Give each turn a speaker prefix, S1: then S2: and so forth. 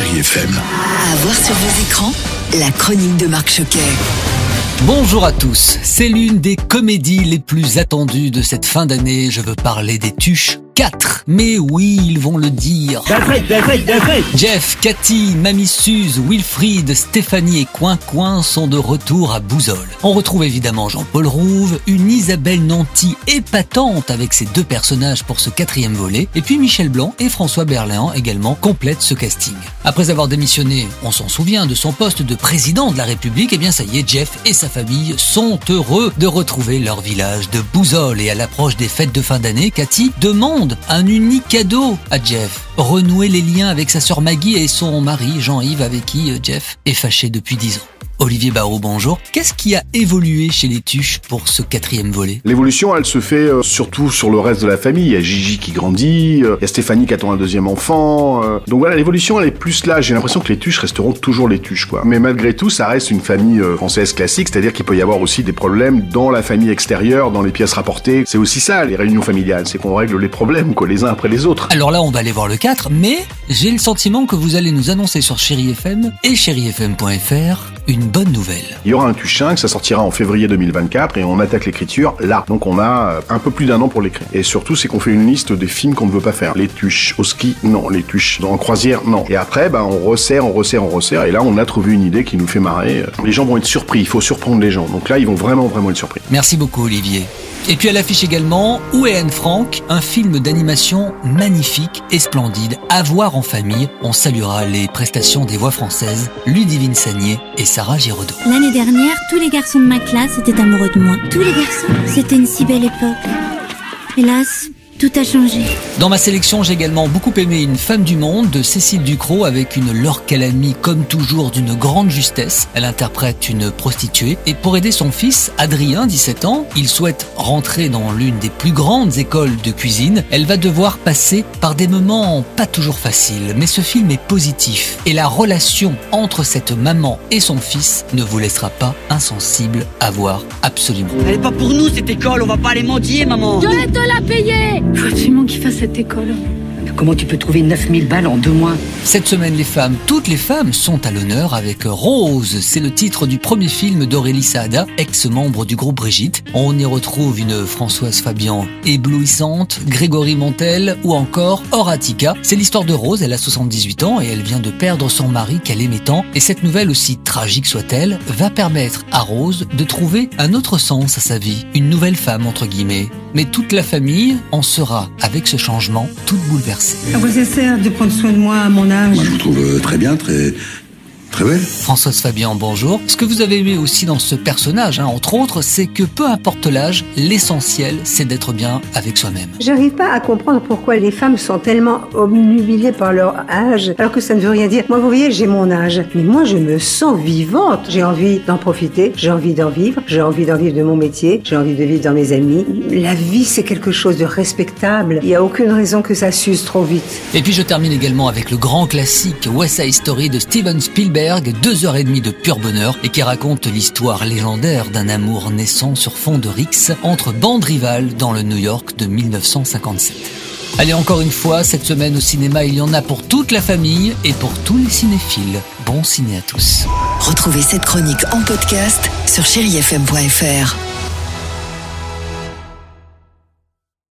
S1: Chérie FM.
S2: À voir sur vos écrans, la chronique de Marc Choquet.
S3: Bonjour à tous, c'est l'une des comédies les plus attendues de cette fin d'année, je veux parler des Tuches 4. Mais oui, ils vont le dire. Jeff, Cathy, Mamie Suze, Wilfried, Stéphanie et Coin Coin sont de retour à Bouzol. On retrouve évidemment Jean-Paul Rouve, une Isabelle Nanty épatante avec ses deux personnages pour ce quatrième volet, et puis Michel Blanc et François Berléand également complètent ce casting. Après avoir démissionné, on s'en souvient, de son poste de président de la République, et bien ça y est, Jeff et sa famille sont heureux de retrouver leur village de Bouzol. Et à l'approche des fêtes de fin d'année, Cathy demande un unique cadeau à Jeff. Renouer les liens avec sa sœur Maggie et son mari Jean-Yves avec qui euh, Jeff est fâché depuis 10 ans. Olivier Barraud, bonjour. Qu'est-ce qui a évolué chez les Tuches pour ce quatrième volet?
S4: L'évolution, elle se fait euh, surtout sur le reste de la famille. Il y a Gigi qui grandit, euh, il y a Stéphanie qui attend un deuxième enfant. euh. donc voilà, l'évolution, elle est plus là. J'ai l'impression que les Tuches resteront toujours les Tuches, quoi. Mais malgré tout, ça reste une famille française classique, c'est-à-dire qu'il peut y avoir aussi des problèmes dans la famille extérieure, dans les pièces rapportées. C'est aussi ça, les réunions familiales, c'est qu'on règle les problèmes, quoi, les uns après les autres.
S3: Alors là, on va aller voir le 4, mais j'ai le sentiment que vous allez nous annoncer sur Chéri FM et chérifm.fr une bonne nouvelle.
S4: Il y aura un Tuche 5, ça sortira en février 2024 et on attaque l'écriture là. Donc on a euh, un peu plus d'un an pour l'écrire. Et surtout, c'est qu'on fait une liste des films qu'on ne veut pas faire. Les Tuches au ski, non. Les Tuches en croisière, non. Et après, bah, on resserre, on resserre, on resserre. Et là, on a trouvé une idée qui nous fait marrer. Les gens vont être surpris. Il faut surprendre les gens. Donc là, ils vont vraiment, vraiment être surpris.
S3: Merci beaucoup Olivier. Et puis à l'affiche également, Où est Anne Frank? Un film d'animation magnifique et splendide à voir en famille. On saluera les prestations des voix françaises Ludivine Sagné et
S5: L'année dernière, tous les garçons de ma classe étaient amoureux de moi. Tous les garçons C'était une si belle époque. Hélas, tout a changé.
S3: Dans ma sélection, j'ai également beaucoup aimé Une femme du monde de Cécile Ducrot avec une Laure Calamy comme toujours d'une grande justesse. Elle interprète une prostituée et pour aider son fils, Adrien, 17 ans, il souhaite rentrer dans l'une des plus grandes écoles de cuisine. Elle va devoir passer par des moments pas toujours faciles, mais ce film est positif et la relation entre cette maman et son fils ne vous laissera pas insensible à voir absolument.
S6: Elle est pas pour nous cette école, on va pas les mendier, maman.
S7: Faut absolument qu'il fasse cette école.
S6: Comment tu peux trouver 9000 balles en deux mois
S3: Cette semaine, les femmes, toutes les femmes sont à l'honneur avec Rose. C'est le titre du premier film d'Aurélie Saada, ex-membre du groupe Brigitte. On y retrouve une Françoise Fabian éblouissante, Grégory Montel ou encore Horatica. C'est l'histoire de Rose, elle a 78 ans et elle vient de perdre son mari qu'elle aimait tant. Et cette nouvelle, aussi tragique soit-elle, va permettre à Rose de trouver un autre sens à sa vie. Une nouvelle femme, entre guillemets. Mais toute la famille en sera, avec ce changement, toute bouleversée.
S8: À quoi ça sert de prendre soin de moi à mon âge
S9: Moi, je vous trouve euh, très bien, très, très belle.
S3: Françoise Fabian, bonjour. Ce que vous avez aimé aussi dans ce personnage, hein, entre autres, c'est que peu importe l'âge, l'essentiel, c'est d'être bien avec soi-même.
S10: J'arrive pas à comprendre pourquoi les femmes sont tellement obnubilées par leur âge, alors que ça ne veut rien dire. Moi, vous voyez, j'ai mon âge, mais moi, je me sens vivante. J'ai envie d'en profiter, j'ai envie d'en vivre, j'ai envie d'en vivre de mon métier, j'ai envie de vivre dans mes amis. La vie, c'est quelque chose de respectable. Il n'y a aucune raison que ça s'use trop vite.
S3: Et puis je termine également avec le grand classique West Side Story de Steven Deux heures et demie de pur bonheur, et qui raconte l'histoire légendaire d'un amour naissant sur fond de rix entre bandes rivales dans le New York de 1957. Allez, encore une fois, cette semaine au cinéma, il y en a pour toute la famille et pour tous les cinéphiles. Bon ciné à tous.
S2: Retrouvez cette chronique en podcast sur chérifm.fr.